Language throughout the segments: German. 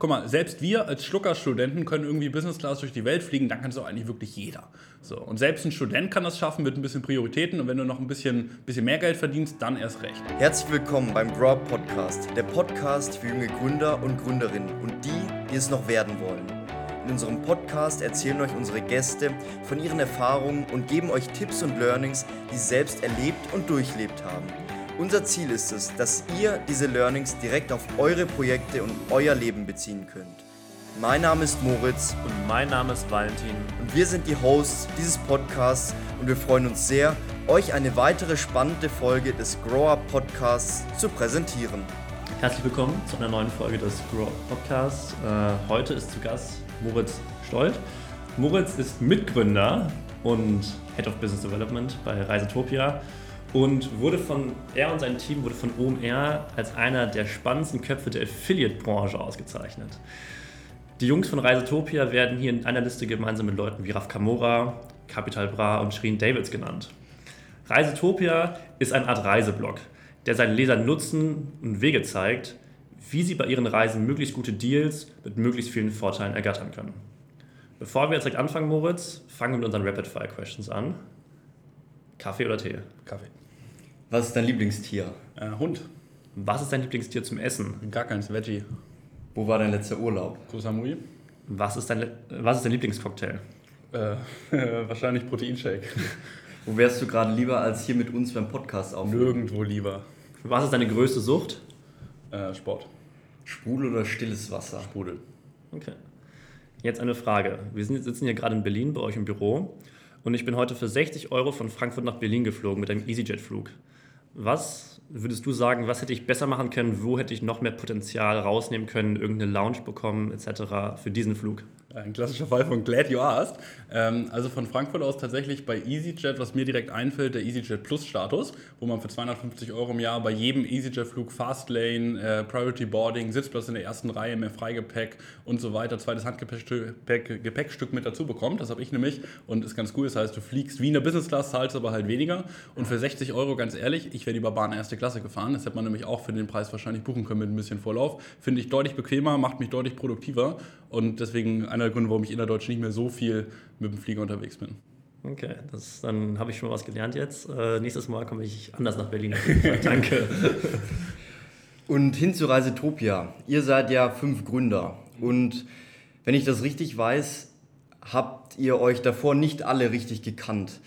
guck mal, selbst wir als Schlucker-Studenten können irgendwie Business Class durch die Welt fliegen, dann kann es auch eigentlich wirklich jeder. So, und selbst ein Student kann das schaffen mit ein bisschen Prioritäten und wenn du noch ein bisschen, bisschen mehr Geld verdienst, dann erst recht. Herzlich willkommen beim Grow Podcast, der Podcast für junge Gründer und Gründerinnen und die, die es noch werden wollen. In unserem Podcast erzählen euch unsere Gäste von ihren Erfahrungen und geben euch Tipps und Learnings, die sie selbst erlebt und durchlebt haben. Unser Ziel ist es, dass ihr diese Learnings direkt auf eure Projekte und euer Leben beziehen könnt. Mein Name ist Moritz und mein Name ist Valentin und wir sind die Hosts dieses Podcasts und wir freuen uns sehr, euch eine weitere spannende Folge des Grow Up Podcasts zu präsentieren. Herzlich willkommen zu einer neuen Folge des Grow Up Podcasts. Äh, heute ist zu Gast Moritz Stolt. Moritz ist Mitgründer und Head of Business Development bei Reisetopia und wurde von, er und sein Team wurde von OMR als einer der spannendsten Köpfe der Affiliate-Branche ausgezeichnet. Die Jungs von Reisetopia werden hier in einer Liste gemeinsam mit Leuten wie Raf Kamora, Capital Bra und Shirin Davids genannt. Reisetopia ist eine Art Reiseblog, der seinen Lesern Nutzen und Wege zeigt, wie sie bei ihren Reisen möglichst gute Deals mit möglichst vielen Vorteilen ergattern können. Bevor wir jetzt direkt anfangen, Moritz, fangen wir mit unseren Rapid-Fire-Questions an. Kaffee oder Tee? Kaffee. Was ist dein Lieblingstier? Äh, Hund. Was ist dein Lieblingstier zum Essen? Gar keins, Veggie. Wo war dein letzter Urlaub? Koh Samui. Was ist dein, was ist dein Lieblingscocktail? Äh, wahrscheinlich Proteinshake. Wo wärst du gerade lieber als hier mit uns beim Podcast aufnehmen? Nirgendwo lieber. Was ist deine größte Sucht? Äh, Sport. Sprudel oder stilles Wasser? Sprudel. Okay. Jetzt eine Frage. Wir sind, sitzen hier gerade in Berlin bei euch im Büro und ich bin heute für 60 Euro von Frankfurt nach Berlin geflogen mit einem EasyJet-Flug. Was würdest du sagen, was hätte ich besser machen können? Wo hätte ich noch mehr Potenzial rausnehmen können, irgendeine Lounge bekommen etc. für diesen Flug? Ein klassischer Fall von Glad You Asked. Ähm, also von Frankfurt aus tatsächlich bei EasyJet, was mir direkt einfällt, der EasyJet Plus Status, wo man für 250 Euro im Jahr bei jedem EasyJet-Flug Fastlane, äh, Priority Boarding, Sitzplatz in der ersten Reihe, mehr Freigepäck und so weiter, zweites Handgepäckstück Gepäckstück mit dazu bekommt. Das habe ich nämlich und ist ganz cool. Das heißt, du fliegst wie in der Business Class, zahlst aber halt weniger. Und für 60 Euro, ganz ehrlich, ich wäre lieber Bahn erste Klasse gefahren. Das hätte man nämlich auch für den Preis wahrscheinlich buchen können mit ein bisschen Vorlauf. Finde ich deutlich bequemer, macht mich deutlich produktiver und deswegen einer der Gründe, warum ich innerdeutsch nicht mehr so viel mit dem Flieger unterwegs bin. Okay, das, dann habe ich schon mal was gelernt jetzt. Äh, nächstes Mal komme ich anders nach Berlin. Danke. Und hin zu Reisetopia. Ihr seid ja fünf Gründer. Und wenn ich das richtig weiß, habt ihr euch davor nicht alle richtig gekannt.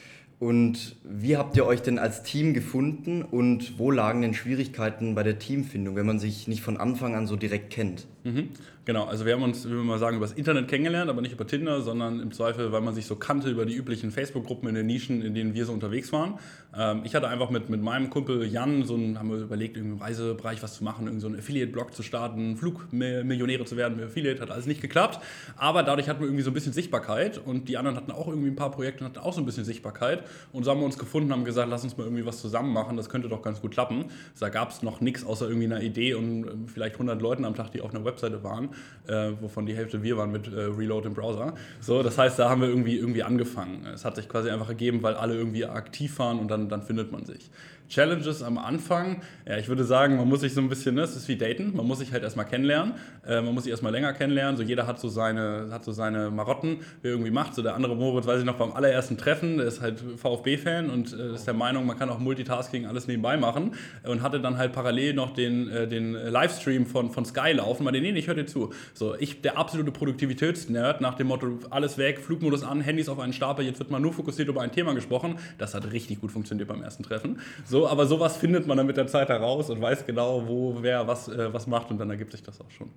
Und wie habt ihr euch denn als Team gefunden und wo lagen denn Schwierigkeiten bei der Teamfindung, wenn man sich nicht von Anfang an so direkt kennt? Mhm. Genau, also wir haben uns, wie wir mal sagen, über das Internet kennengelernt, aber nicht über Tinder, sondern im Zweifel, weil man sich so kannte über die üblichen Facebook-Gruppen in den Nischen, in denen wir so unterwegs waren. Ähm, ich hatte einfach mit, mit meinem Kumpel Jan, so ein, haben wir überlegt, im Reisebereich was zu machen, so einen Affiliate-Blog zu starten, Flugmillionäre zu werden Affiliate, hat alles nicht geklappt. Aber dadurch hatten wir irgendwie so ein bisschen Sichtbarkeit und die anderen hatten auch irgendwie ein paar Projekte und hatten auch so ein bisschen Sichtbarkeit. Und so haben wir uns gefunden, haben gesagt, lass uns mal irgendwie was zusammen machen, das könnte doch ganz gut klappen. Da gab es noch nichts außer irgendwie einer Idee und ähm, vielleicht 100 Leuten am Tag, die auf einer Webseite waren äh, wovon die Hälfte wir waren mit äh, Reload im Browser. So, das heißt, da haben wir irgendwie, irgendwie angefangen. Es hat sich quasi einfach ergeben, weil alle irgendwie aktiv waren und dann, dann findet man sich. Challenges am Anfang, ja, ich würde sagen, man muss sich so ein bisschen, ne, es ist wie Daten, man muss sich halt erstmal kennenlernen, äh, man muss sich erstmal länger kennenlernen, so jeder hat so seine, hat so seine Marotten, wer irgendwie macht, so der andere Moritz, weiß ich noch, beim allerersten Treffen, der ist halt VfB-Fan und äh, ist der Meinung, man kann auch Multitasking alles nebenbei machen und hatte dann halt parallel noch den, äh, den Livestream von, von Sky laufen, meinte, nee, nee, ich höre dir zu. So, ich, der absolute Produktivitätsnerd, nach dem Motto, alles weg, Flugmodus an, Handys auf einen Stapel, jetzt wird mal nur fokussiert über ein Thema gesprochen, das hat richtig gut funktioniert beim ersten Treffen. So, aber sowas findet man dann mit der Zeit heraus und weiß genau, wo wer was, äh, was macht und dann ergibt sich das auch schon.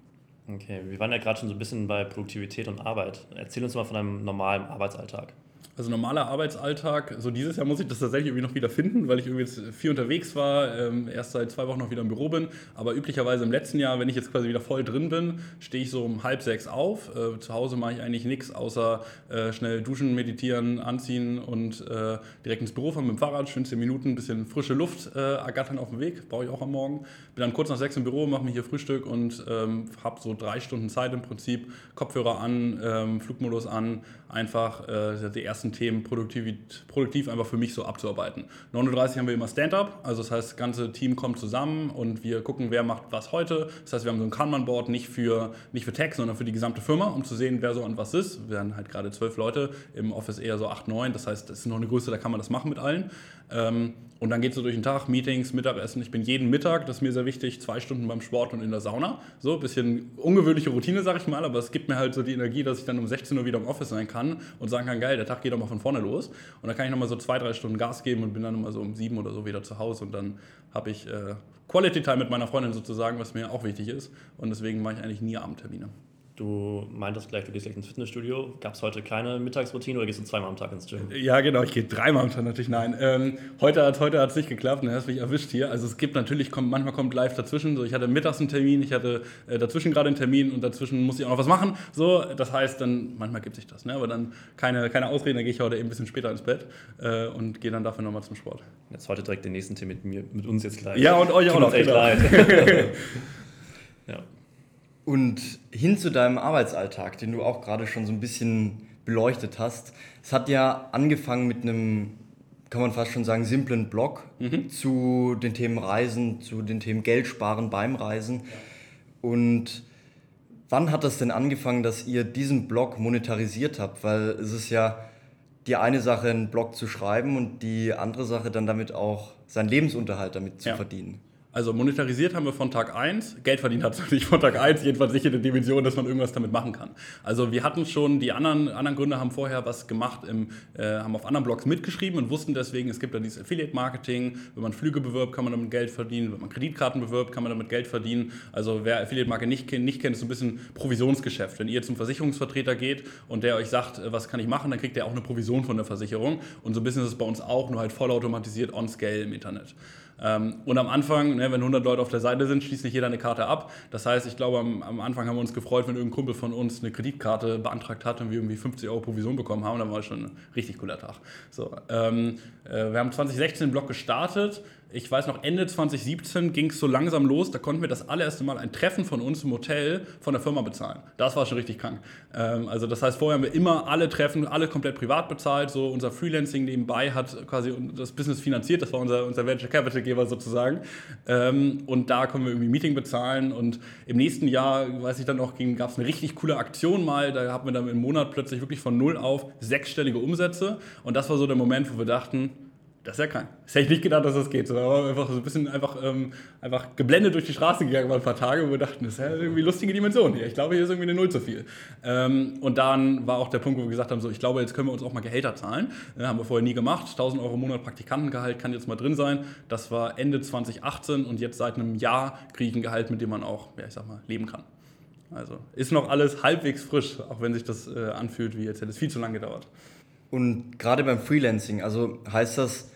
Okay, wir waren ja gerade schon so ein bisschen bei Produktivität und Arbeit. Erzähl uns mal von einem normalen Arbeitsalltag. Also normaler Arbeitsalltag, so dieses Jahr muss ich das tatsächlich irgendwie noch wieder finden, weil ich irgendwie jetzt viel unterwegs war, ähm, erst seit zwei Wochen noch wieder im Büro bin. Aber üblicherweise im letzten Jahr, wenn ich jetzt quasi wieder voll drin bin, stehe ich so um halb sechs auf. Äh, zu Hause mache ich eigentlich nichts, außer äh, schnell duschen, meditieren, anziehen und äh, direkt ins Büro fahren mit dem Fahrrad, schön zehn Minuten, ein bisschen frische Luft äh, ergattern auf dem Weg, brauche ich auch am Morgen. Bin dann kurz nach sechs im Büro, mache mir hier Frühstück und ähm, habe so drei Stunden Zeit im Prinzip, Kopfhörer an, ähm, Flugmodus an, einfach äh, die erste ersten Themen produktiv, produktiv einfach für mich so abzuarbeiten. 9.30 Uhr haben wir immer Stand-up, also das heißt, das ganze Team kommt zusammen und wir gucken, wer macht was heute. Das heißt, wir haben so ein Kanban-Board nicht für, nicht für Tech, sondern für die gesamte Firma, um zu sehen, wer so an was ist. Wir haben halt gerade zwölf Leute, im Office eher so acht, neun. Das heißt, das ist noch eine Größe, da kann man das machen mit allen. Ähm, und dann geht es so durch den Tag, Meetings, Mittagessen. Ich bin jeden Mittag, das ist mir sehr wichtig, zwei Stunden beim Sport und in der Sauna. So ein bisschen ungewöhnliche Routine, sag ich mal, aber es gibt mir halt so die Energie, dass ich dann um 16 Uhr wieder im Office sein kann und sagen kann, geil, der Tag geht doch mal von vorne los. Und dann kann ich nochmal so zwei, drei Stunden Gas geben und bin dann nochmal so um sieben oder so wieder zu Hause und dann habe ich äh, Quality Time mit meiner Freundin sozusagen, was mir auch wichtig ist. Und deswegen mache ich eigentlich nie Abendtermine. Du meintest gleich, du gehst gleich ins Fitnessstudio. Gab es heute keine Mittagsroutine oder gehst du zweimal am Tag ins Gym? Ja, genau, ich gehe dreimal am Tag natürlich. Nein, ähm, heute hat es heute nicht geklappt, dann hast mich erwischt hier. Also es gibt natürlich, kommt, manchmal kommt live dazwischen. So, ich hatte mittags einen Termin, ich hatte äh, dazwischen gerade einen Termin und dazwischen muss ich auch noch was machen. So, das heißt, dann manchmal gibt sich das, ne? aber dann keine, keine Ausreden, dann gehe ich heute eben ein bisschen später ins Bett äh, und gehe dann dafür nochmal zum Sport. Jetzt heute direkt den nächsten Termin mit mir, mit uns jetzt gleich. Ja, und euch auch noch. Echt genau. leid. Und hin zu deinem Arbeitsalltag, den du auch gerade schon so ein bisschen beleuchtet hast. Es hat ja angefangen mit einem, kann man fast schon sagen, simplen Blog mhm. zu den Themen Reisen, zu den Themen Geld sparen beim Reisen. Und wann hat das denn angefangen, dass ihr diesen Blog monetarisiert habt? Weil es ist ja die eine Sache, einen Blog zu schreiben und die andere Sache dann damit auch seinen Lebensunterhalt damit zu ja. verdienen. Also monetarisiert haben wir von Tag 1, Geld verdient hat es natürlich von Tag 1, jedenfalls nicht in der Dimension, dass man irgendwas damit machen kann. Also wir hatten schon, die anderen, anderen Gründer haben vorher was gemacht, im, äh, haben auf anderen Blogs mitgeschrieben und wussten deswegen, es gibt da dieses Affiliate-Marketing, wenn man Flüge bewirbt, kann man damit Geld verdienen, wenn man Kreditkarten bewirbt, kann man damit Geld verdienen. Also wer Affiliate-Marketing nicht, nicht kennt, ist so ein bisschen Provisionsgeschäft. Wenn ihr zum Versicherungsvertreter geht und der euch sagt, äh, was kann ich machen, dann kriegt ihr auch eine Provision von der Versicherung. Und so ein bisschen ist es bei uns auch, nur halt vollautomatisiert on-scale im Internet. Ähm, und am Anfang, ne, wenn 100 Leute auf der Seite sind, schließt nicht jeder eine Karte ab. Das heißt, ich glaube, am, Anfang haben wir uns gefreut, wenn irgendein Kumpel von uns eine Kreditkarte beantragt hat und wir irgendwie 50 Euro Provision bekommen haben. Dann war es schon ein richtig cooler Tag. So, ähm, äh, wir haben 2016 den Blog gestartet ich weiß noch, Ende 2017 ging es so langsam los, da konnten wir das allererste Mal ein Treffen von uns im Hotel von der Firma bezahlen. Das war schon richtig krank. Ähm, also das heißt, vorher haben wir immer alle Treffen, alle komplett privat bezahlt. So unser Freelancing nebenbei hat quasi das Business finanziert, das war unser, unser Venture Capital Geber sozusagen. Ähm, und da können wir irgendwie Meeting bezahlen und im nächsten Jahr, weiß ich dann noch, gab es eine richtig coole Aktion mal, da haben wir dann im Monat plötzlich wirklich von null auf sechsstellige Umsätze und das war so der Moment, wo wir dachten, das ist ja krank. Das hätte ich nicht gedacht, dass das geht. So, aber einfach so ein bisschen einfach, ähm, einfach geblendet durch die Straße gegangen war ein paar Tage, wo wir dachten, das ist ja irgendwie lustige Dimension hier. Ich glaube, hier ist irgendwie eine Null zu viel. Ähm, und dann war auch der Punkt, wo wir gesagt haben, so, ich glaube, jetzt können wir uns auch mal Gehälter zahlen. Äh, haben wir vorher nie gemacht. 1000 Euro im Monat Praktikantengehalt kann jetzt mal drin sein. Das war Ende 2018 und jetzt seit einem Jahr kriege ich ein Gehalt, mit dem man auch, ja, ich sag mal, leben kann. Also ist noch alles halbwegs frisch, auch wenn sich das äh, anfühlt, wie jetzt hätte es viel zu lange gedauert. Und gerade beim Freelancing, also heißt das,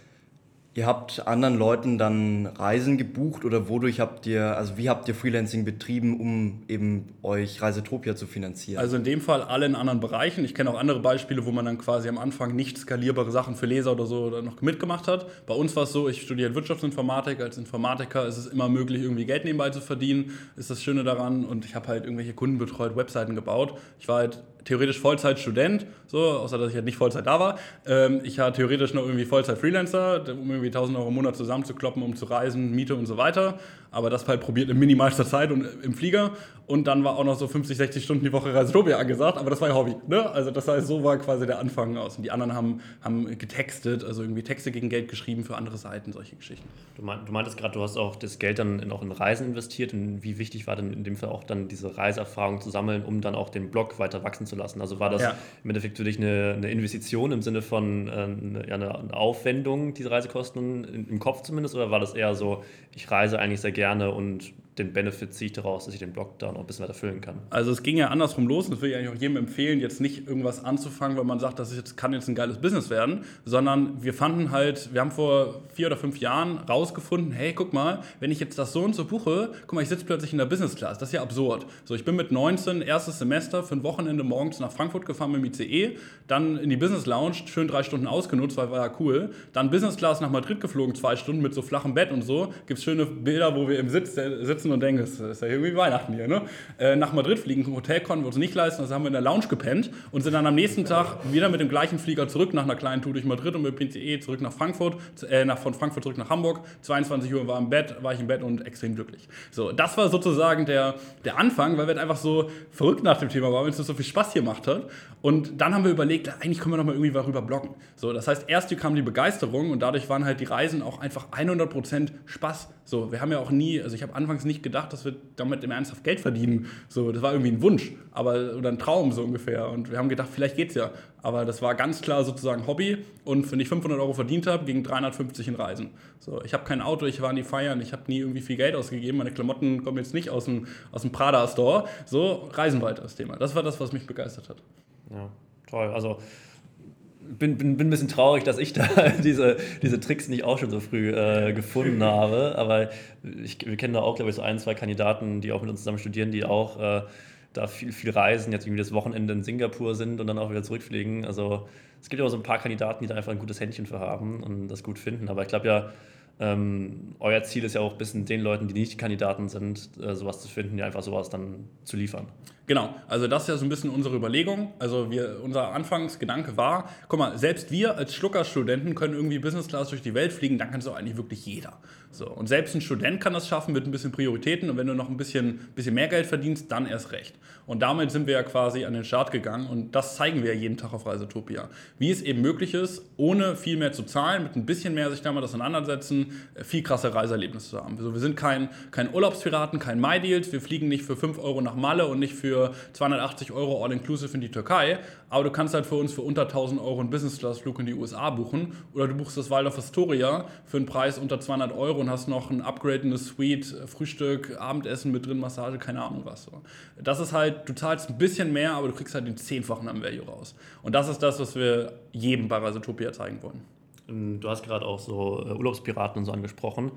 Ihr habt anderen Leuten dann Reisen gebucht oder wodurch habt ihr, also wie habt ihr Freelancing betrieben, um eben euch Reisetopia zu finanzieren? Also in dem Fall alle in anderen Bereichen. Ich kenne auch andere Beispiele, wo man dann quasi am Anfang nicht skalierbare Sachen für Leser oder so noch mitgemacht hat. Bei uns war es so, ich studiere Wirtschaftsinformatik. Als Informatiker ist es immer möglich, irgendwie Geld nebenbei zu verdienen. Ist das Schöne daran. Und ich habe halt irgendwelche Kunden betreut, Webseiten gebaut. Ich war halt theoretisch Vollzeit-Student, so, außer dass ich halt nicht Vollzeit da war. Ähm, ich war theoretisch noch irgendwie Vollzeit-Freelancer, um irgendwie 1000 Euro im Monat zusammenzukloppen, um zu reisen, Miete und so weiter aber das halt probiert in minimalster Zeit und im Flieger. Und dann war auch noch so 50, 60 Stunden die Woche Reisetopia angesagt, aber das war ja Hobby. Ne? Also das heißt, so war quasi der Anfang aus. Und die anderen haben, haben getextet, also irgendwie Texte gegen Geld geschrieben für andere Seiten, solche Geschichten. Du, meint, du meintest gerade, du hast auch das Geld dann in, auch in Reisen investiert. Und wie wichtig war denn in dem Fall auch dann diese Reiseerfahrung zu sammeln, um dann auch den Blog weiter wachsen zu lassen? Also war das ja. im Endeffekt für dich eine, eine Investition im Sinne von äh, eine, ja, eine Aufwendung, diese Reisekosten im Kopf zumindest? Oder war das eher so, ich reise eigentlich sehr gerne? Gerne und den Benefit ziehe ich daraus, dass ich den Blog da noch ein bisschen weiter füllen kann. Also es ging ja andersrum los und das würde ich eigentlich auch jedem empfehlen, jetzt nicht irgendwas anzufangen, weil man sagt, das jetzt, kann jetzt ein geiles Business werden, sondern wir fanden halt, wir haben vor vier oder fünf Jahren rausgefunden, hey, guck mal, wenn ich jetzt das so und so buche, guck mal, ich sitze plötzlich in der Business Class, das ist ja absurd. So, ich bin mit 19, erstes Semester, für ein Wochenende morgens nach Frankfurt gefahren mit dem ICE, dann in die Business Lounge, schön drei Stunden ausgenutzt, weil war ja cool, dann Business Class nach Madrid geflogen, zwei Stunden mit so flachem Bett und so, gibt es schöne Bilder, wo wir im Sitz, der Sitz sitzen und denken, es ist ja irgendwie Weihnachten hier, ne? Äh, nach Madrid fliegen, ein Hotel konnten wir uns nicht leisten, also haben wir in der Lounge gepennt und sind dann am nächsten Tag wieder mit dem gleichen Flieger zurück nach einer kleinen Tour durch Madrid und mit PCE zurück nach Frankfurt, äh, nach, von Frankfurt zurück nach Hamburg. 22 Uhr war im Bett, war ich im Bett und extrem glücklich. So, das war sozusagen der, der Anfang, weil wir halt einfach so verrückt nach dem Thema waren, weil es so viel Spaß gemacht hat. Und dann haben wir überlegt, eigentlich können wir noch mal irgendwie darüber bloggen. So, das heißt, erst kam die Begeisterung und dadurch waren halt die Reisen auch einfach 100% Spaß. So, wir haben ja auch nie, also ich habe anfangs nicht gedacht, dass wir damit im Ernsthaft Geld verdienen. So, das war irgendwie ein Wunsch, aber oder ein Traum so ungefähr. Und wir haben gedacht, vielleicht geht's ja. Aber das war ganz klar sozusagen Hobby. Und wenn ich 500 Euro verdient habe, ging 350 in Reisen. So, ich habe kein Auto, ich war nie feiern, ich habe nie irgendwie viel Geld ausgegeben. Meine Klamotten kommen jetzt nicht aus dem, aus dem Prada Store. So, Reisen weiter das Thema. Das war das, was mich begeistert hat. Ja, toll. Also bin, bin, bin ein bisschen traurig, dass ich da diese, diese Tricks nicht auch schon so früh äh, gefunden habe. Aber ich, wir kennen da auch, glaube ich, so ein, zwei Kandidaten, die auch mit uns zusammen studieren, die auch äh, da viel, viel reisen, jetzt irgendwie das Wochenende in Singapur sind und dann auch wieder zurückfliegen. Also es gibt ja auch so ein paar Kandidaten, die da einfach ein gutes Händchen für haben und das gut finden. Aber ich glaube ja, ähm, euer Ziel ist ja auch ein bisschen den Leuten, die nicht Kandidaten sind, äh, sowas zu finden, die einfach sowas dann zu liefern. Genau, also das ist ja so ein bisschen unsere Überlegung. Also wir, unser Anfangsgedanke war, guck mal, selbst wir als Schlucker-Studenten können irgendwie Business Class durch die Welt fliegen, dann kann es auch eigentlich wirklich jeder. So, und selbst ein Student kann das schaffen mit ein bisschen Prioritäten und wenn du noch ein bisschen, bisschen mehr Geld verdienst, dann erst recht. Und damit sind wir ja quasi an den Start gegangen und das zeigen wir ja jeden Tag auf Reisetopia. Wie es eben möglich ist, ohne viel mehr zu zahlen, mit ein bisschen mehr sich damit auseinandersetzen, viel krasse Reiseerlebnisse zu haben. Also wir sind kein, kein Urlaubspiraten, kein MyDeals, wir fliegen nicht für 5 Euro nach Malle und nicht für 280 Euro All-Inclusive in die Türkei, aber du kannst halt für uns für unter 1000 Euro einen Business-Class-Flug in die USA buchen oder du buchst das Waldorf Astoria für einen Preis unter 200 Euro und hast noch ein Upgrade in eine Suite, Frühstück, Abendessen mit drin, Massage, keine Ahnung was. Das ist halt, du zahlst ein bisschen mehr, aber du kriegst halt den Zehnfachen am Value raus. Und das ist das, was wir jedem bei Reisetopia zeigen wollen. Du hast gerade auch so äh, Urlaubspiraten und so angesprochen.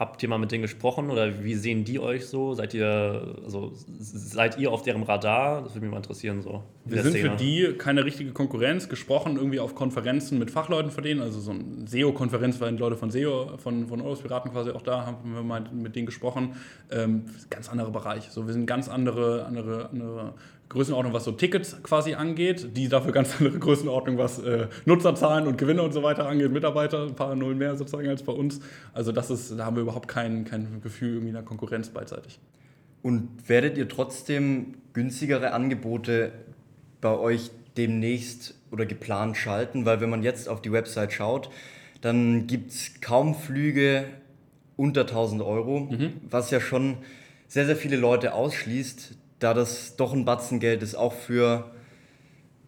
Habt ihr mal mit denen gesprochen oder wie sehen die euch so? Seid ihr, also, seid ihr auf deren Radar? Das würde mich mal interessieren. So, Wir sind Szene. für die keine richtige Konkurrenz, gesprochen irgendwie auf Konferenzen mit Fachleuten von denen. Also so eine SEO-Konferenz waren Leute von SEO, von, von Piraten quasi auch da, haben wir mal mit denen gesprochen. Ähm, ganz anderer Bereich. So, wir sind ganz andere, andere, andere Größenordnung, was so Tickets quasi angeht, die dafür ganz andere Größenordnung, was äh, Nutzerzahlen und Gewinne und so weiter angeht, Mitarbeiter, ein paar Nullen mehr sozusagen als bei uns. Also das ist, da haben wir überhaupt kein, kein Gefühl irgendwie einer Konkurrenz beidseitig. Und werdet ihr trotzdem günstigere Angebote bei euch demnächst oder geplant schalten? Weil wenn man jetzt auf die Website schaut, dann gibt es kaum Flüge unter 1000 Euro, mhm. was ja schon sehr, sehr viele Leute ausschließt, da das doch ein Batzen Geld ist, auch für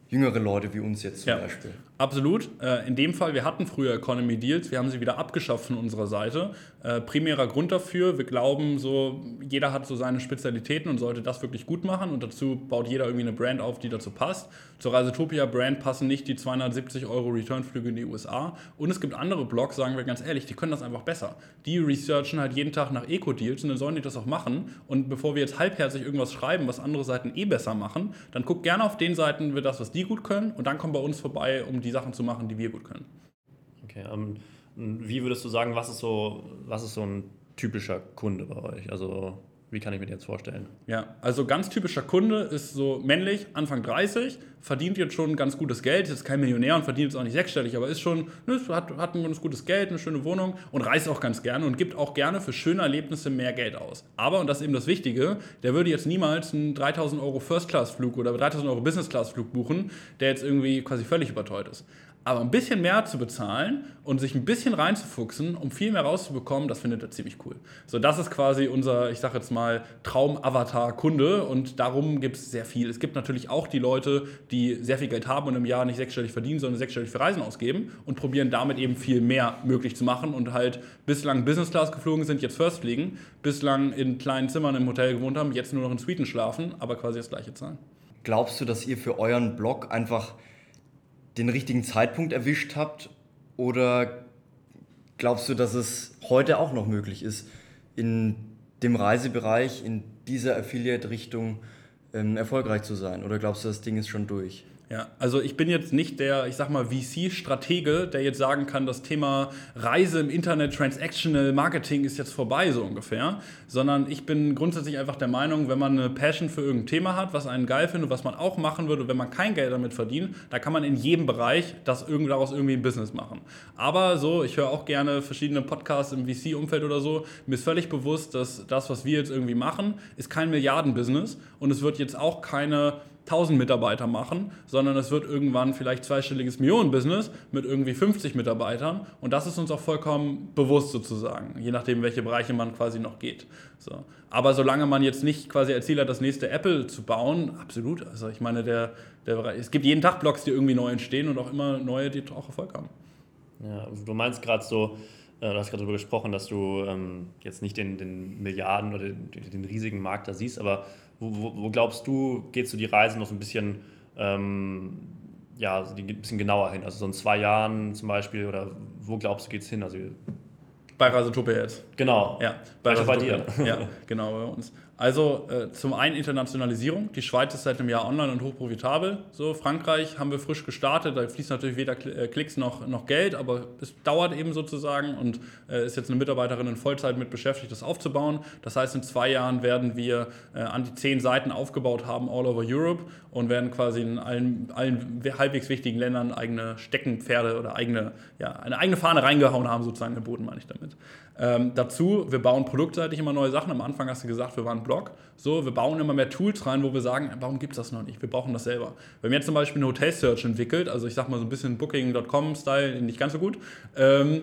jüngere Leute wie uns jetzt zum ja. Beispiel. Absolut. Äh, in dem Fall, wir hatten früher Economy Deals, wir haben sie wieder abgeschafft von unserer Seite. Äh, primärer Grund dafür, wir glauben, so jeder hat so seine Spezialitäten und sollte das wirklich gut machen und dazu baut jeder irgendwie eine Brand auf, die dazu passt. Zur Reisetopia Brand passen nicht die 270 Euro Returnflüge in die USA und es gibt andere Blogs, sagen wir ganz ehrlich, die können das einfach besser. Die researchen halt jeden Tag nach Eco-Deals und dann sollen die das auch machen und bevor wir jetzt halbherzig irgendwas schreiben, was andere Seiten eh besser machen, dann guckt gerne auf den Seiten, wir das, was die gut können und dann kommt bei uns vorbei, um die Sachen zu machen, die wir gut können. Okay, um, ähm, wie würdest du sagen, was ist so, was ist so ein typischer Kunde bei euch? Also wie kann ich mir das jetzt vorstellen? Ja, also ganz typischer Kunde ist so männlich, Anfang 30, verdient jetzt schon ganz gutes Geld, ist kein Millionär und verdient jetzt auch nicht sechsstellig, aber ist schon, ne, hat, hat ein ganz gutes Geld, eine schöne Wohnung und reist auch ganz gerne und gibt auch gerne für schöne Erlebnisse mehr Geld aus. Aber, und das ist eben das Wichtige, der würde jetzt niemals einen 3000 Euro First-Class-Flug oder 3000 Euro Business-Class-Flug buchen, der jetzt irgendwie quasi völlig überteuert ist. Aber ein bisschen mehr zu bezahlen und sich ein bisschen reinzufuchsen, um viel mehr rauszubekommen, das findet er ziemlich cool. So, das ist quasi unser, ich sag jetzt mal, Traum-Avatar-Kunde und darum gibt es sehr viel. Es gibt natürlich auch die Leute, die sehr viel Geld haben und im Jahr nicht sechsstellig verdienen, sondern sechsstellig für Reisen ausgeben und probieren damit eben viel mehr möglich zu machen und halt bislang Business Class geflogen sind, jetzt First fliegen, bislang in kleinen Zimmern im Hotel gewohnt haben, jetzt nur noch in Suiten schlafen, aber quasi das gleiche zahlen. Glaubst du, dass ihr für euren Blog einfach den richtigen Zeitpunkt erwischt habt? Oder glaubst du, dass es heute auch noch möglich ist, in dem Reisebereich, in dieser Affiliate-Richtung ähm, erfolgreich zu sein? Oder glaubst du, das Ding ist schon durch? Ja, also ich bin jetzt nicht der, ich sag mal, VC-Stratege, der jetzt sagen kann, das Thema Reise im Internet, Transactional Marketing ist jetzt vorbei, so ungefähr. Sondern ich bin grundsätzlich einfach der Meinung, wenn man eine Passion für irgendein Thema hat, was einen geil findet, was man auch machen würde, wenn man kein Geld damit verdient, da kann man in jedem Bereich das irgendwie, daraus irgendwie ein Business machen. Aber so, ich höre auch gerne verschiedene Podcasts im VC-Umfeld oder so. Mir ist völlig bewusst, dass das, was wir jetzt irgendwie machen, ist kein Milliardenbusiness und es wird jetzt auch keine 1000 Mitarbeiter machen, sondern es wird irgendwann vielleicht zweistelliges Millionenbusiness mit irgendwie 50 Mitarbeitern und das ist uns auch vollkommen bewusst sozusagen, je nachdem, welche Bereiche man quasi noch geht. So. Aber solange man jetzt nicht quasi als Ziel hat, das nächste Apple zu bauen, absolut. Also ich meine, der, der Bereich, es gibt jeden Tag Blogs, die irgendwie neu entstehen und auch immer neue, die auch Erfolg haben. Ja, also du meinst gerade so, äh, du hast gerade darüber gesprochen, dass du ähm, jetzt nicht den, den Milliarden oder den, den, riesigen Markt da siehst, aber wo, wo, glaubst du, geht so die Reise noch so ein bisschen, ähm, ja, ein bisschen genauer hin? Also so in zwei Jahren zum Beispiel oder wo glaubst du, geht es hin? Also, bei Rasetopia jetzt. Genau. Ja, bei, bei dir. Ja, genau, bei uns. Also äh, zum einen Internationalisierung. Die Schweiz ist seit einem Jahr online und hochprofitabel. So, Frankreich haben wir frisch gestartet. Da fließt natürlich weder äh, Klicks noch, noch Geld, aber es dauert eben sozusagen und äh, ist jetzt eine Mitarbeiterin in Vollzeit mit beschäftigt, das aufzubauen. Das heißt, in zwei Jahren werden wir äh, an die zehn Seiten aufgebaut haben, all over Europe und werden quasi in allen, allen halbwegs wichtigen Ländern eigene Steckenpferde oder eigene, ja, eine eigene Fahne reingehauen haben, sozusagen, den Boden meine ich damit. Ähm, dazu, wir bauen produktseitig immer neue Sachen. Am Anfang hast du gesagt, wir waren Blog. So, wir bauen immer mehr Tools rein, wo wir sagen, warum gibt es das noch nicht? Wir brauchen das selber. Wir haben jetzt zum Beispiel eine Hotel Search entwickelt, also ich sag mal so ein bisschen Booking.com-Style, nicht ganz so gut. Ähm,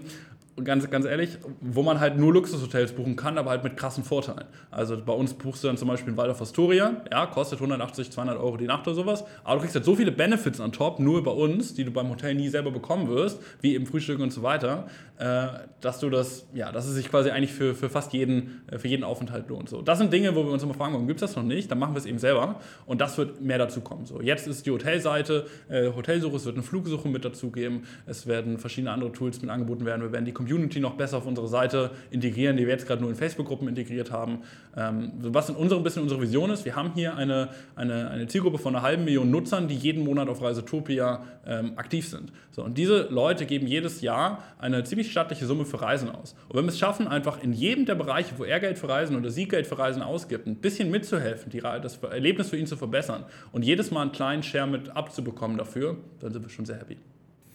ganz, ganz ehrlich, wo man halt nur Luxushotels buchen kann, aber halt mit krassen Vorteilen. Also bei uns buchst du dann zum Beispiel in Waldorf Astoria, ja, kostet 180, 200 Euro die Nacht oder sowas, aber du kriegst halt so viele Benefits an top, nur bei uns, die du beim Hotel nie selber bekommen wirst, wie eben Frühstück und so weiter, äh, dass du das, ja, dass es sich quasi eigentlich für, für fast jeden, äh, für jeden Aufenthalt lohnt. So, das sind Dinge, wo wir uns immer fragen, warum gibt es das noch nicht? Dann machen wir es eben selber und das wird mehr dazu kommen. So, jetzt ist die Hotelseite, äh, Hotelsuche, es wird eine Flugsuche mit dazu geben, es werden verschiedene andere Tools mit angeboten werden, wir werden die Community noch besser auf unsere Seite integrieren, die wir jetzt gerade nur in Facebook-Gruppen integriert haben. Ähm, was in unserem bisschen unsere Vision ist, wir haben hier eine, eine, eine Zielgruppe von einer halben Million Nutzern, die jeden Monat auf Reisetopia ähm, aktiv sind. So, und diese Leute geben jedes Jahr eine ziemlich stattliche Summe für Reisen aus. Und wenn wir es schaffen, einfach in jedem der Bereiche, wo er Geld für Reisen oder sie Geld für Reisen ausgibt, ein bisschen mitzuhelfen, die, das Erlebnis für ihn zu verbessern und jedes Mal einen kleinen Share mit abzubekommen dafür, dann sind wir schon sehr happy.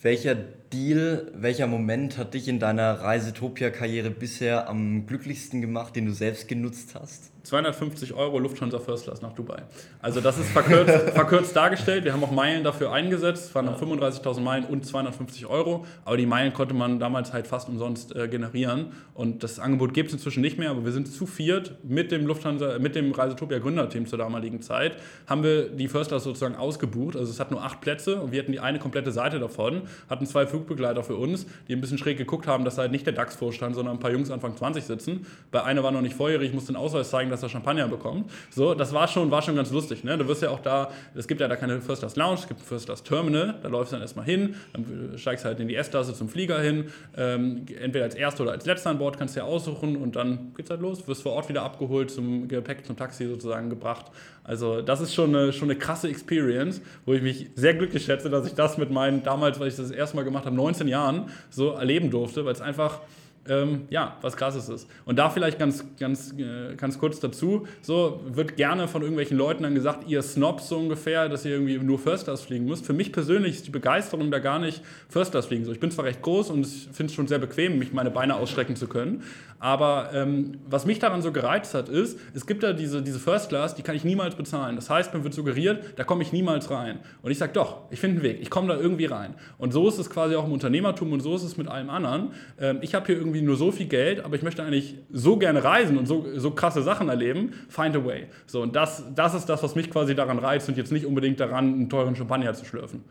Welcher Deal, welcher Moment hat dich in deiner Reisetopia-Karriere bisher am glücklichsten gemacht, den du selbst genutzt hast? 250 Euro Lufthansa First Class nach Dubai. Also das ist verkürzt, verkürzt dargestellt. Wir haben auch Meilen dafür eingesetzt. Es waren ja. 35.000 Meilen und 250 Euro. Aber die Meilen konnte man damals halt fast umsonst äh, generieren. Und das Angebot gibt es inzwischen nicht mehr. Aber wir sind zu viert mit dem Lufthansa, mit dem Reisetopia Gründerteam zur damaligen Zeit, haben wir die First Class sozusagen ausgebucht. Also es hat nur acht Plätze und wir hatten die eine komplette Seite davon. Hatten zwei Flugbegleiter für uns, die ein bisschen schräg geguckt haben, dass halt nicht der DAX vorstand, sondern ein paar Jungs Anfang 20 sitzen. Bei einer war noch nicht volljährig, ich musste den Ausweis zeigen, dass er Champagner bekommt. So, das war schon, war schon ganz lustig. Ne? Du wirst ja auch da, es gibt ja da keine First Class Lounge, es gibt ein First Class Terminal, da läufst du dann erstmal hin, dann steigst halt in die S-Klasse zum Flieger hin, ähm, entweder als Erster oder als Letzter an Bord, kannst du ja aussuchen und dann geht's halt los, wirst vor Ort wieder abgeholt, zum Gepäck, zum Taxi sozusagen gebracht. Also das ist schon eine, schon eine krasse Experience, wo ich mich sehr glücklich schätze, dass ich das mit meinen, damals, weil ich das, das erste Mal gemacht habe, 19 Jahren so erleben durfte, weil es einfach ähm, ja, was krasses ist. Und da vielleicht ganz, ganz, äh, ganz kurz dazu, so wird gerne von irgendwelchen Leuten dann gesagt, ihr Snobs so ungefähr, dass ihr irgendwie nur First Class fliegen müsst. Für mich persönlich ist die Begeisterung da gar nicht First Class fliegen. So, ich bin zwar recht groß und finde es schon sehr bequem, mich meine Beine ausstrecken zu können, aber ähm, was mich daran so gereizt hat, ist, es gibt da diese, diese First Class, die kann ich niemals bezahlen. Das heißt, mir wird suggeriert, da komme ich niemals rein. Und ich sage, doch, ich finde einen Weg, ich komme da irgendwie rein. Und so ist es quasi auch im Unternehmertum und so ist es mit allem anderen. Ähm, ich habe hier irgendwie nur so viel Geld, aber ich möchte eigentlich so gerne reisen und so, so krasse Sachen erleben, find a way. So, und das, das ist das, was mich quasi daran reizt und jetzt nicht unbedingt daran, einen teuren Champagner zu schlürfen.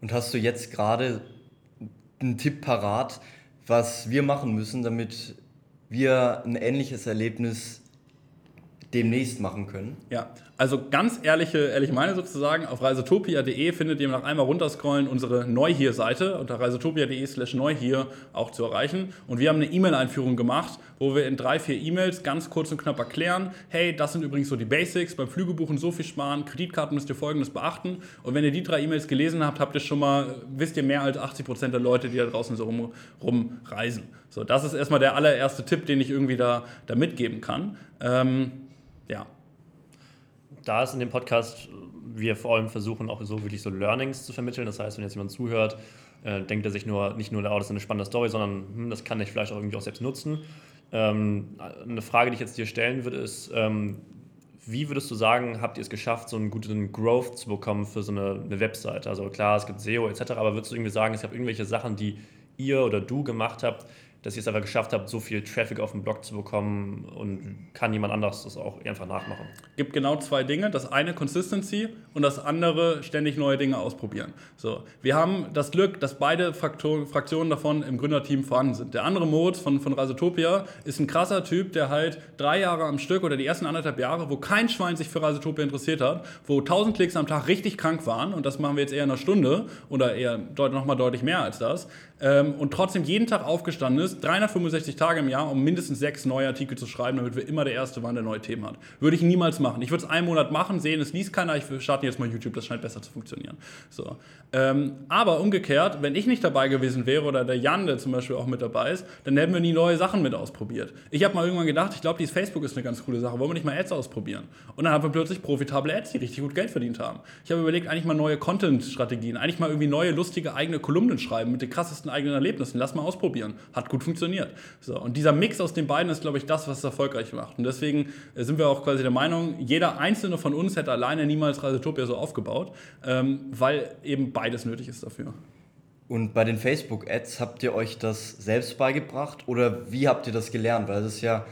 Und hast du jetzt gerade einen Tipp parat, was wir machen müssen, damit wir ein ähnliches Erlebnis demnächst machen können? Ja, also ganz ehrliche, ehrliche Meinung sozusagen, auf reisetopia.de findet ihr nach einmal runterscrollen unsere Neuhier-Seite unter reisetopia.de slash neuhier auch zu erreichen. Und wir haben eine E-Mail-Einführung gemacht, wo wir in drei, vier E-Mails ganz kurz und knapp erklären, hey, das sind übrigens so die Basics, beim Flügebuchen so viel sparen, Kreditkarten müsst ihr folgendes beachten. Und wenn ihr die drei E-Mails gelesen habt, habt ihr schon mal, wisst ihr mehr als 80 Prozent der Leute, die da draußen so rum, rumreisen. So, das ist erstmal der allererste Tipp, den ich irgendwie da, da mitgeben kann. Ähm, ja. Da ist in dem Podcast, wir vor allem versuchen auch so wirklich so Learnings zu vermitteln. Das heißt, wenn jetzt jemand zuhört, äh, denkt er sich nur nicht nur, oh, das ist eine spannende Story, sondern hm, das kann ich vielleicht auch irgendwie auch selbst nutzen. Ähm, eine Frage, die ich jetzt dir stellen würde, ist, ähm, wie würdest du sagen, habt ihr es geschafft, so einen guten Growth zu bekommen für so eine, eine Webseite? Also klar, es gibt SEO etc., aber würdest du irgendwie sagen, es gab irgendwelche Sachen, die ihr oder du gemacht habt, dass ihr es einfach geschafft habt, so viel Traffic auf den Blog zu bekommen und kann jemand anderes das auch einfach nachmachen. Gibt genau zwei Dinge. Das eine Consistency und das andere ständig neue Dinge ausprobieren. So, wir haben das Glück, dass beide Fraktionen davon im Gründerteam vorhanden sind. Der andere Moritz von, von Reisetopia ist ein krasser Typ, der halt drei Jahre am Stück oder die ersten anderthalb Jahre, wo kein Schwein sich für Reisetopia interessiert hat, wo 1000 Klicks am Tag richtig krank waren und das machen wir jetzt eher in einer Stunde oder eher nochmal deutlich mehr als das ähm, und trotzdem jeden Tag aufgestanden ist, 365 Tage im Jahr, um mindestens sechs neue Artikel zu schreiben, damit wir immer der Erste waren, der neue Themen hat. Würde ich niemals machen. Ich würde es einen Monat machen, sehen, es liest keiner, ich starte jetzt mal YouTube, das scheint besser zu funktionieren. So. Ähm, aber umgekehrt, wenn ich nicht dabei gewesen wäre oder der Jan, der zum Beispiel auch mit dabei ist, dann hätten wir nie neue Sachen mit ausprobiert. Ich habe mal irgendwann gedacht, ich glaube, dieses Facebook ist eine ganz coole Sache, wollen wir nicht mal Ads ausprobieren? Und dann haben wir plötzlich profitable Ads, die richtig gut Geld verdient haben. Ich habe überlegt, eigentlich mal neue Content-Strategien, eigentlich mal irgendwie neue, lustige eigene Kolumnen schreiben mit den krassesten eigenen Erlebnissen. Lass mal ausprobieren. Hat gut funktioniert. So, und dieser Mix aus den beiden ist, glaube ich, das, was es erfolgreich macht. Und deswegen äh, sind wir auch quasi der Meinung, jeder einzelne von uns hätte alleine niemals Reisetopia so aufgebaut, ähm, weil eben beides nötig ist dafür. Und bei den Facebook-Ads habt ihr euch das selbst beigebracht oder wie habt ihr das gelernt? Weil es ist ja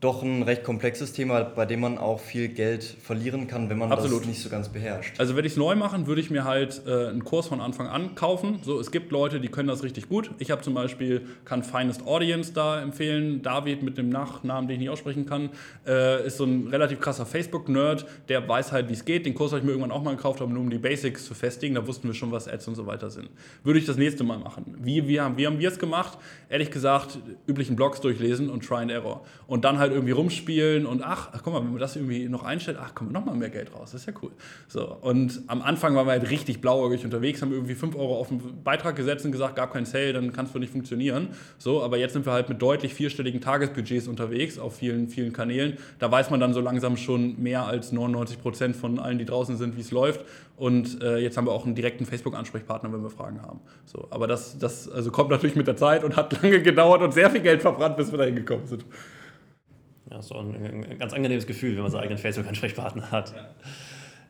doch ein recht komplexes Thema, bei dem man auch viel Geld verlieren kann, wenn man Absolut. das nicht so ganz beherrscht. Also würde ich es neu machen, würde ich mir halt äh, einen Kurs von Anfang an kaufen. So, es gibt Leute, die können das richtig gut. Ich habe zum Beispiel, kann Finest Audience da empfehlen. David mit dem Nachnamen, den ich nicht aussprechen kann, äh, ist so ein relativ krasser Facebook-Nerd, der weiß halt, wie es geht. Den Kurs habe ich mir irgendwann auch mal gekauft, nur um die Basics zu festigen. Da wussten wir schon, was Ads und so weiter sind. Würde ich das nächste Mal machen. Wie, wie haben wir es gemacht? Ehrlich gesagt, üblichen Blogs durchlesen und Try and Error. Und dann halt halt irgendwie rumspielen und ach, guck mal, wenn man das irgendwie noch einstellt, ach, kommt noch mal mehr Geld raus. Das ist ja cool. So, und am Anfang waren wir halt richtig blauäugig unterwegs, haben irgendwie 5 Euro auf den Beitrag gesetzt und gesagt, gab kein Sale, dann kann es wohl nicht funktionieren. So, aber jetzt sind wir halt mit deutlich vierstelligen Tagesbudgets unterwegs auf vielen, vielen Kanälen. Da weiß man dann so langsam schon mehr als 99 Prozent von allen, die draußen sind, wie es läuft. Und äh, jetzt haben wir auch einen direkten Facebook-Ansprechpartner, wenn wir Fragen haben. So, aber das, das also kommt natürlich mit der Zeit und hat lange gedauert und sehr viel Geld verbrannt, bis wir dahin gekommen sind. Ja, so ein, ein ganz angenehmes Gefühl, wenn man seinen eigenen Facebook-Ansprechpartner hat.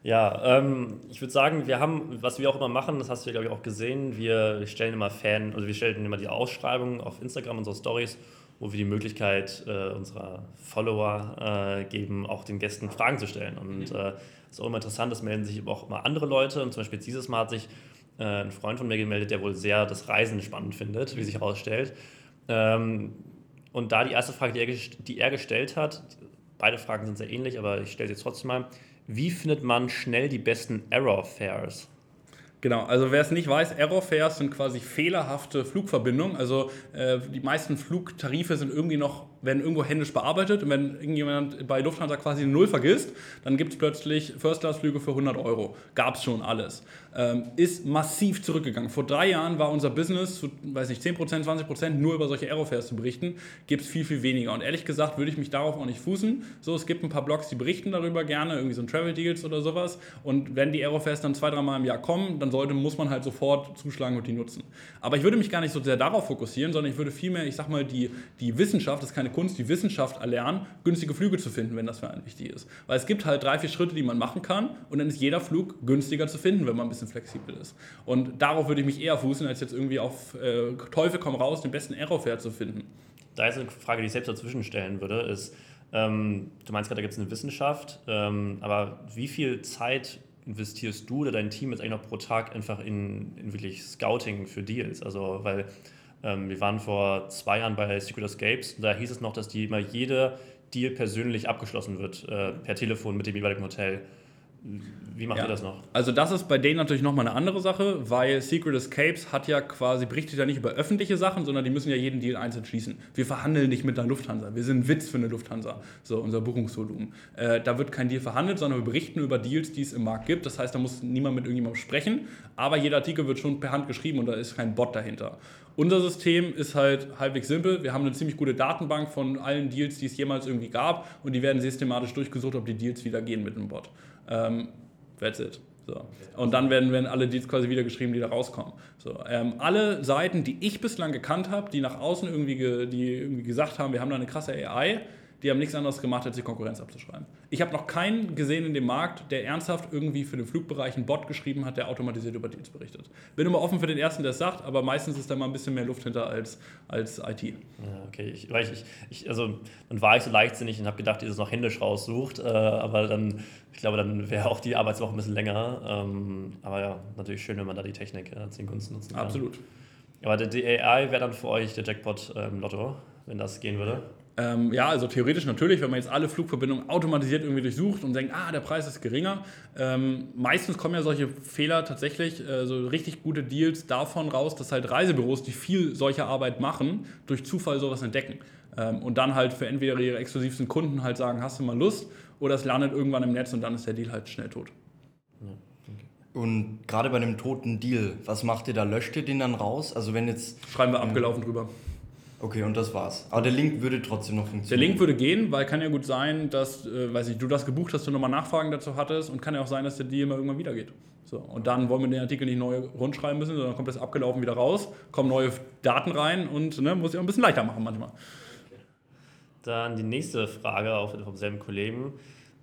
Ja, ähm, ich würde sagen, wir haben, was wir auch immer machen, das hast du ja, glaube ich, auch gesehen, wir stellen immer Fan, also wir stellen immer die Ausschreibung auf Instagram, unsere Stories, wo wir die Möglichkeit äh, unserer Follower äh, geben, auch den Gästen Fragen zu stellen. Und es mhm. äh, ist auch immer interessant, es melden sich auch immer andere Leute. Und zum Beispiel dieses Mal hat sich äh, ein Freund von mir gemeldet, der wohl sehr das Reisen spannend findet, wie sich herausstellt. Ähm, und da die erste Frage, die er, die er gestellt hat, beide Fragen sind sehr ähnlich, aber ich stelle sie trotzdem mal. Wie findet man schnell die besten Error-Fares? Genau, also wer es nicht weiß, Error-Fares sind quasi fehlerhafte Flugverbindungen. Also äh, die meisten Flugtarife sind irgendwie noch werden irgendwo händisch bearbeitet und wenn irgendjemand bei Lufthansa quasi eine Null vergisst, dann gibt es plötzlich First-Class-Flüge für 100 Euro. Gab es schon alles. Ähm, ist massiv zurückgegangen. Vor drei Jahren war unser Business, zu, weiß nicht, 10%, 20% nur über solche Aerofares zu berichten, gibt es viel, viel weniger. Und ehrlich gesagt würde ich mich darauf auch nicht fußen. So, es gibt ein paar Blogs, die berichten darüber gerne, irgendwie so ein Travel Deals oder sowas. Und wenn die Aerofares dann zwei, dreimal im Jahr kommen, dann sollte, muss man halt sofort zuschlagen und die nutzen. Aber ich würde mich gar nicht so sehr darauf fokussieren, sondern ich würde vielmehr, ich sag mal, die, die Wissenschaft, das ist keine Kunst, die Wissenschaft erlernen, günstige Flüge zu finden, wenn das für einen wichtig ist. Weil es gibt halt drei, vier Schritte, die man machen kann und dann ist jeder Flug günstiger zu finden, wenn man ein bisschen flexibel ist. Und darauf würde ich mich eher fußen, als jetzt irgendwie auf äh, Teufel komm raus, den besten Aerofare zu finden. Da ist eine Frage, die ich selbst dazwischen stellen würde, ist, ähm, du meinst gerade, da gibt es eine Wissenschaft, ähm, aber wie viel Zeit investierst du oder dein Team jetzt eigentlich noch pro Tag einfach in, in wirklich Scouting für Deals? Also, weil ähm, wir waren vor zwei Jahren bei Secret Escapes und da hieß es noch, dass die immer jede Deal persönlich abgeschlossen wird, äh, per Telefon mit dem jeweiligen Hotel. Wie macht Ja. ihr das noch? Also das ist bei denen natürlich nochmal eine andere Sache, weil Secret Escapes hat ja quasi, berichtet ja nicht über öffentliche Sachen, sondern die müssen ja jeden Deal einzeln schließen. Wir verhandeln nicht mit der Lufthansa. Wir sind ein Witz für eine Lufthansa, so unser Buchungsvolumen. Äh, da wird kein Deal verhandelt, sondern wir berichten über Deals, die es im Markt gibt. Das heißt, da muss niemand mit irgendjemandem sprechen, aber jeder Artikel wird schon per Hand geschrieben und da ist kein Bot dahinter. Unser System ist halt halbwegs simpel. Wir haben eine ziemlich gute Datenbank von allen Deals, die es jemals irgendwie gab und die werden systematisch durchgesucht, ob die Deals wieder gehen mit einem Bot. Ähm, that's it. So. Und dann werden, werden alle Deals quasi wieder geschrieben, die da rauskommen. So, ähm, alle Seiten, die ich bislang gekannt habe, die nach außen irgendwie, ge, die irgendwie gesagt haben, wir haben da eine krasse AI, die haben nichts anderes gemacht, als die Konkurrenz abzuschreiben. Ich habe noch keinen gesehen in dem Markt, der ernsthaft irgendwie für den Flugbereich einen Bot geschrieben hat, der automatisiert über Deals berichtet. Bin immer offen für den Ersten, der es sagt, aber meistens ist da mal ein bisschen mehr Luft hinter als, als IT. Ja, okay, ich, weil ich, ich, also dann war ich so leichtsinnig und habe gedacht, ihr es noch händisch raussucht, äh, aber dann, ich glaube, dann wäre auch die Arbeitswoche ein bisschen länger. Ähm, aber ja, natürlich schön, wenn man da die Technik äh, zu den Gunsten nutzen kann. Absolut. Aber der, die AI wäre dann für euch der Jackpot ähm, Lotto, wenn das gehen würde. Ähm, ja, also theoretisch natürlich, wenn man jetzt alle Flugverbindungen automatisiert irgendwie durchsucht und denkt, ah, der Preis ist geringer. Ähm, meistens kommen ja solche Fehler tatsächlich, äh, so richtig gute Deals davon raus, dass halt Reisebüros, die viel solcher Arbeit machen, durch Zufall sowas entdecken. Ähm, und dann halt für entweder ihre exklusivsten Kunden halt sagen, hast du mal Lust, oder es landet irgendwann im Netz und dann ist der Deal halt schnell tot. Und gerade bei dem toten Deal, was macht ihr da? Löscht ihr den dann raus? Also wenn jetzt. Schreiben wir abgelaufen drüber. Okay, und das war's. Aber der Link würde trotzdem noch Der funktionieren. Link würde gehen, weil kann ja gut sein, dass, äh, weiß ich, du das gebucht hast, du nochmal Nachfragen dazu hattest und kann ja auch sein, dass der Deal mal irgendwann wieder geht. So, und dann wollen wir den Artikel nicht neu rundschreiben müssen, sondern kommt das abgelaufen wieder raus, kommen neue Daten rein und ne, muss ja auch ein bisschen leichter machen manchmal. Dann die nächste Frage, auch vom selben Kollegen.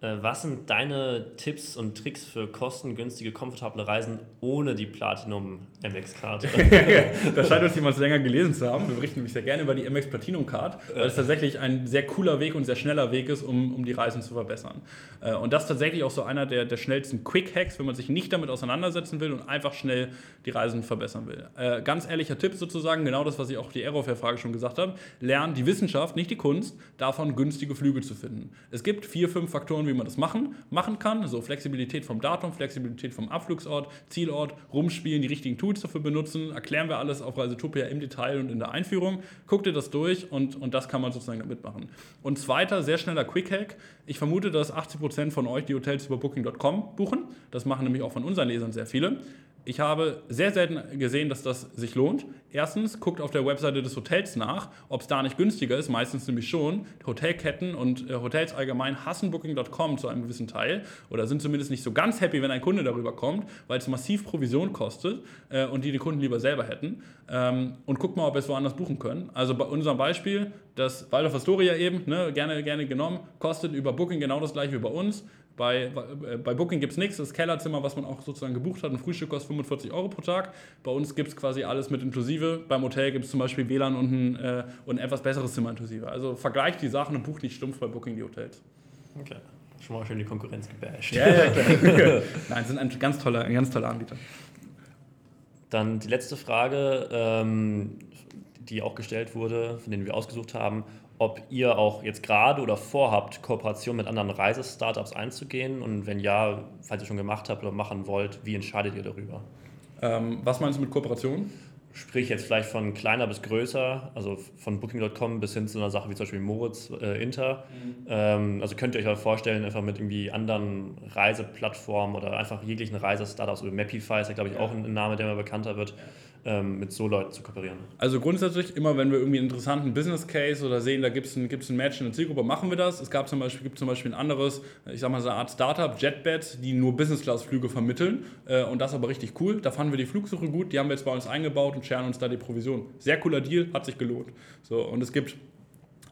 Äh, Was sind deine Tipps und Tricks für kostengünstige, komfortable Reisen ohne die Platinum MX-Karte? das scheint uns jemand länger gelesen zu haben. Wir berichten nämlich sehr gerne über die MX Platinum Card, weil es tatsächlich ein sehr cooler Weg und sehr schneller Weg ist, um, um die Reisen zu verbessern. Äh, Und das ist tatsächlich auch so einer der, der schnellsten Quick Hacks, wenn man sich nicht damit auseinandersetzen will und einfach schnell die Reisen verbessern will. Äh, Ganz ehrlicher Tipp sozusagen, genau das, was ich auch die Aerofair-Frage schon gesagt habe, lernen die Wissenschaft, nicht die Kunst, davon günstige Flüge zu finden. Es gibt vier, fünf Faktoren, wie man das machen, machen kann. So Flexibilität vom Datum, Flexibilität vom Abflugsort, Zielort, rumspielen, die richtigen Tools dafür benutzen. Erklären wir alles auf Reisetopia im Detail und in der Einführung. Guckt ihr das durch und, und das kann man sozusagen damit machen. Und zweiter, sehr schneller Quick-Hack. Ich vermute, dass 80% von euch die Hotels über Booking.com buchen. Das machen nämlich auch von unseren Lesern sehr viele. Ich habe sehr selten gesehen, dass das sich lohnt. Erstens, guckt auf der Webseite des Hotels nach, ob es da nicht günstiger ist, meistens nämlich schon. Hotelketten und äh, Hotels allgemein hassen Booking.com zu einem gewissen Teil oder sind zumindest nicht so ganz happy, wenn ein Kunde darüber kommt, weil es massiv Provision kostet äh, und die die Kunden lieber selber hätten. Ähm, und guckt mal, ob wir es woanders buchen können. Also bei unserem Beispiel, das Waldorf Astoria eben, ne, gerne, gerne genommen, kostet über Booking genau das gleiche wie bei uns. Bei, bei, bei Booking gibt es nichts, das Kellerzimmer, was man auch sozusagen gebucht hat, ein Frühstück kostet 45 Euro pro Tag. Bei uns gibt es quasi alles mit inklusive. Beim Hotel gibt es zum Beispiel WLAN und ein, äh, und ein etwas besseres Zimmer inklusive. Also vergleicht die Sachen und bucht nicht stumpf bei Booking die Hotels. Okay. Schon mal schön die Konkurrenz gebasht. Ja, ja, klar. Nein, sind ein ganz toller, ein ganz toller Anbieter. Dann die letzte Frage, ähm, die auch gestellt wurde, von denen wir ausgesucht haben, ob ihr auch jetzt gerade oder vorhabt, Kooperation mit anderen Reisestartups einzugehen und wenn ja, falls ihr schon gemacht habt oder machen wollt, wie entscheidet ihr darüber? Ähm, was meinst du mit Kooperation? Sprich jetzt vielleicht von kleiner bis größer, also von Booking.com bis hin zu einer Sache wie zum Beispiel Moritz äh, Inter. Ähm, also könnt ihr euch auch vorstellen, einfach mit irgendwie anderen Reiseplattformen oder einfach jeglichen Reisestartups, oder Mapify ist ja glaube ich auch ein Name, der immer bekannter wird, ähm, mit so Leuten zu kooperieren. Also grundsätzlich immer, wenn wir irgendwie einen interessanten Business Case oder sehen, da gibt es ein, gibt's ein Match in der Zielgruppe, machen wir das. Es gab zum Beispiel, gibt zum Beispiel ein anderes, ich sag mal so eine Art Startup, JetBet, die nur Business-Class-Flüge vermitteln äh, und das aber richtig cool. Da fanden wir die Flugsuche gut, die haben wir jetzt bei uns eingebaut und scheren uns da die Provision. Sehr cooler Deal, hat sich gelohnt. So, und es gibt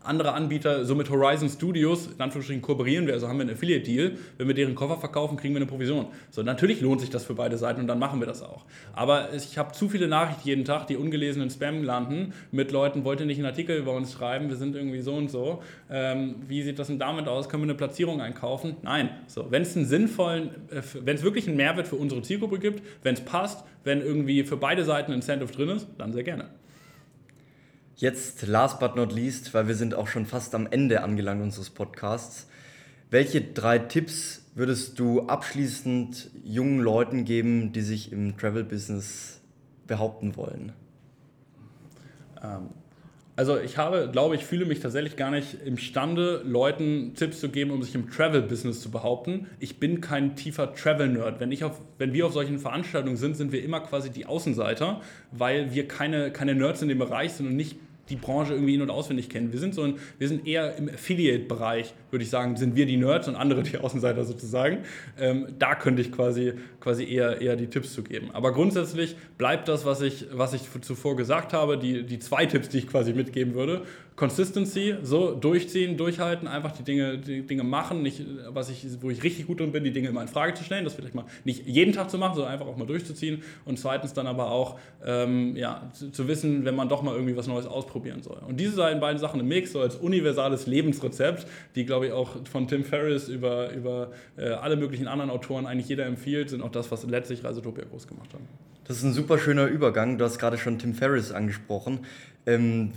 andere Anbieter, so mit Horizon Studios, in Anführungsstrichen kooperieren wir, also haben wir einen Affiliate-Deal. Wenn wir deren Koffer verkaufen, kriegen wir eine Provision. So, natürlich lohnt sich das für beide Seiten und dann machen wir das auch. Aber ich habe zu viele Nachrichten jeden Tag, die ungelesen in Spam landen, mit Leuten, wollt ihr nicht einen Artikel über uns schreiben, wir sind irgendwie so und so. Ähm, wie sieht das denn damit aus? Können wir eine Platzierung einkaufen? Nein. So, wenn es einen sinnvollen, äh, wenn es wirklich einen Mehrwert für unsere Zielgruppe gibt, wenn es passt, wenn irgendwie für beide Seiten ein Incentive drin ist, dann sehr gerne. Jetzt, last but not least, weil wir sind auch schon fast am Ende angelangt unseres Podcasts. Welche drei Tipps würdest du abschließend jungen Leuten geben, die sich im Travel-Business behaupten wollen? Ähm, also ich habe, glaube ich, fühle mich tatsächlich gar nicht imstande, Leuten Tipps zu geben, um sich im Travel-Business zu behaupten. Ich bin kein tiefer Travel-Nerd. Wenn, wenn wir auf solchen Veranstaltungen sind, sind wir immer quasi die Außenseiter, weil wir keine, keine Nerds in dem Bereich sind und nicht die Branche irgendwie in- und auswendig kennen. Wir sind, so ein, wir sind eher im Affiliate-Bereich, würde ich sagen, sind wir die Nerds und andere die Außenseiter sozusagen. Ähm, da könnte ich quasi, quasi eher, eher die Tipps zu geben. Aber grundsätzlich bleibt das, was ich, was ich zuvor gesagt habe, die, die zwei Tipps, die ich quasi mitgeben würde. Consistency, so durchziehen, durchhalten, einfach die Dinge, die Dinge machen, nicht, was ich, wo ich richtig gut drin bin, die Dinge immer in Frage zu stellen, das vielleicht mal nicht jeden Tag zu machen, sondern einfach auch mal durchzuziehen und zweitens dann aber auch ähm, ja, zu, zu, wissen, wenn man doch mal irgendwie was Neues ausprobieren soll. Und diese beiden Sachen im Mix, so als universales Lebensrezept, die glaube ich auch von Tim Ferriss über, über äh, alle möglichen anderen Autoren eigentlich jeder empfiehlt, sind auch das, was letztlich Reisetopia groß gemacht hat. Das ist ein super schöner Übergang, du hast gerade schon Tim Ferriss angesprochen. Ähm,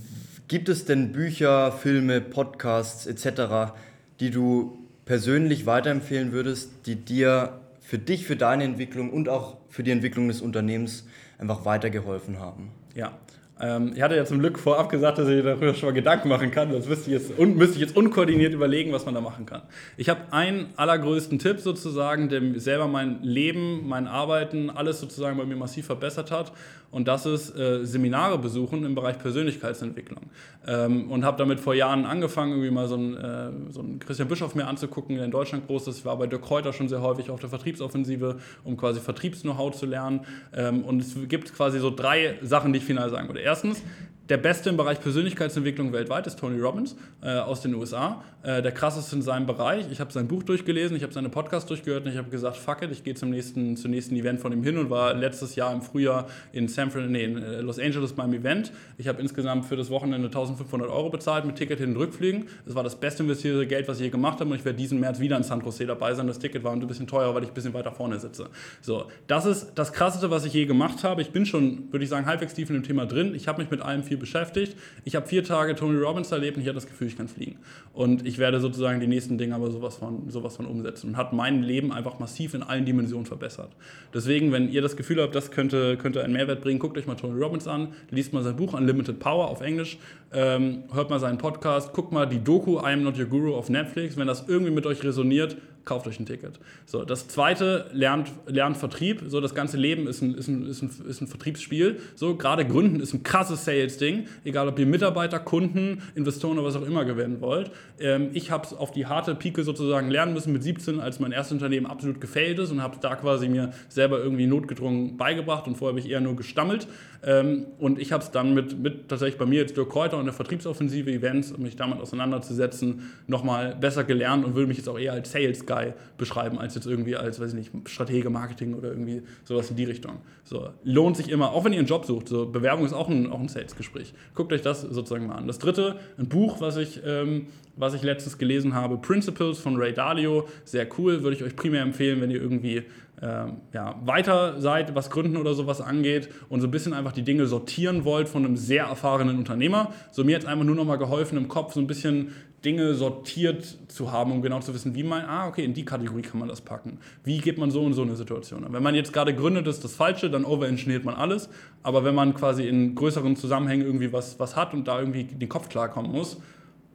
Gibt es denn Bücher, Filme, Podcasts etc., die du persönlich weiterempfehlen würdest, die dir für dich, für deine Entwicklung und auch für die Entwicklung des Unternehmens einfach weitergeholfen haben? Ja, ähm, ich hatte ja zum Glück vorab gesagt, dass ich darüber schon mal Gedanken machen kann. Das müsste ich jetzt, un, müsste ich jetzt unkoordiniert überlegen, was man da machen kann. Ich habe einen allergrößten Tipp sozusagen, der selber mein Leben, mein Arbeiten, alles sozusagen bei mir massiv verbessert hat. Und das ist äh, Seminare besuchen im Bereich Persönlichkeitsentwicklung. Ähm, und habe damit vor Jahren angefangen, irgendwie mal so einen, äh, so einen Christian Bischof mir anzugucken, der in Deutschland groß ist. Ich war bei Dirk Kräuter schon sehr häufig auf der Vertriebsoffensive, um quasi Vertriebs-Know-how zu lernen. Ähm, und es gibt quasi so drei Sachen, die ich final sagen würde. Erstens, der Beste im Bereich Persönlichkeitsentwicklung weltweit ist Tony Robbins äh, aus den USA. Äh, der krasseste in seinem Bereich. Ich habe sein Buch durchgelesen, ich habe seine Podcasts durchgehört und ich habe gesagt, fuck it, ich gehe zum nächsten, zum nächsten Event von ihm hin und war letztes Jahr im Frühjahr in, San Fran nee, in äh, Los Angeles beim Event. Ich habe insgesamt für das Wochenende 1500 Euro bezahlt mit Ticket hin und Rückfliegen. Es war das beste investierte Geld, was ich je gemacht habe und ich werde diesen März wieder in San Jose dabei sein. Das Ticket war ein bisschen teurer, weil ich ein bisschen weiter vorne sitze. So, das ist das Krasseste, was ich je gemacht habe. Ich bin schon, würde ich sagen, halbwegs tief in dem Thema drin. Ich habe mich mit allem viel beschäftigt. Ich habe vier Tage Tony Robbins erlebt und ich hatte das Gefühl, ich kann fliegen. Und ich werde sozusagen die nächsten Dinge aber sowas von, sowas von umsetzen. Und hat mein Leben einfach massiv in allen Dimensionen verbessert. Deswegen, wenn ihr das Gefühl habt, das könnte, könnte einen Mehrwert bringen, guckt euch mal Tony Robbins an, liest mal sein Buch Unlimited Power auf Englisch, ähm, hört mal seinen Podcast, guckt mal die Doku I Am Not Your Guru auf Netflix. Wenn das irgendwie mit euch resoniert, kauft euch ein Ticket. So, das zweite, lernt, lernt Vertrieb. So, das ganze Leben ist ein, ist ein, ist ein, ist ein Vertriebsspiel. So, gerade Gründen ist ein krasses Sales-Ding. Egal, ob ihr Mitarbeiter, Kunden, Investoren oder was auch immer gewinnen wollt. Ähm, ich habe es auf die harte Pike sozusagen lernen müssen mit 17, als mein erstes Unternehmen absolut gefailt ist und habe da quasi mir selber irgendwie notgedrungen beigebracht und vorher habe ich eher nur gestammelt. Ähm, und ich habe es dann mit, mit tatsächlich bei mir jetzt Dirk Kräuter und der Vertriebsoffensive Events, um mich damit auseinanderzusetzen, nochmal besser gelernt und würde mich jetzt auch eher als Sales Guy beschreiben, als jetzt irgendwie als, weiß ich nicht, Stratege, Marketing oder irgendwie sowas in die Richtung. So, lohnt sich immer, auch wenn ihr einen Job sucht, so, Bewerbung ist auch ein, auch ein Sales-Gespräch. Guckt euch das sozusagen mal an. Das dritte, ein Buch, was ich, ähm, was ich letztens gelesen habe, Principles von Ray Dalio, sehr cool, würde ich euch primär empfehlen, wenn ihr irgendwie ähm, ja, weiter seid, was Gründen oder sowas angeht und so ein bisschen einfach die Dinge sortieren wollt von einem sehr erfahrenen Unternehmer. So mir jetzt einfach nur noch mal geholfen im Kopf so ein bisschen Dinge sortiert zu haben, um genau zu wissen, wie man, ah, okay, in die Kategorie kann man das packen. Wie geht man so in so eine Situation an? Wenn man jetzt gerade gründet, ist das Falsche, dann overengineert man alles. Aber wenn man quasi in größeren Zusammenhängen irgendwie was, was hat und da irgendwie den Kopf klarkommen muss,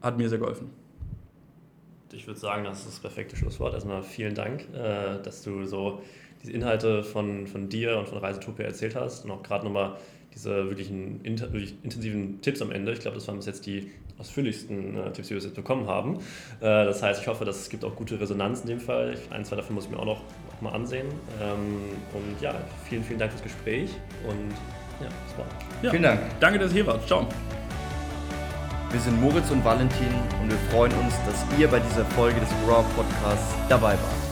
hat mir sehr geholfen. Ich würde sagen, das ist das perfekte Schlusswort. Erstmal vielen Dank, äh, dass du so diese Inhalte von, von dir und von Reisetopia erzählt hast und auch gerade nochmal diese wirklichen wirklich intensiven Tipps am Ende. Ich glaube, das waren bis jetzt die ausführlichsten äh, Tipps, die wir jetzt bekommen haben. Äh, das heißt, ich hoffe, dass es gibt auch gute Resonanz in dem Fall. Ich, ein, zwei davon muss ich mir auch noch, auch mal ansehen. Ähm, und ja, vielen, vielen Dank fürs Gespräch und ja, das war's. Ja, vielen Dank. Danke, dass ihr hier wart. Ciao. Wir sind Moritz und Valentin und wir freuen uns, dass ihr bei dieser Folge des Raw Podcasts dabei wart.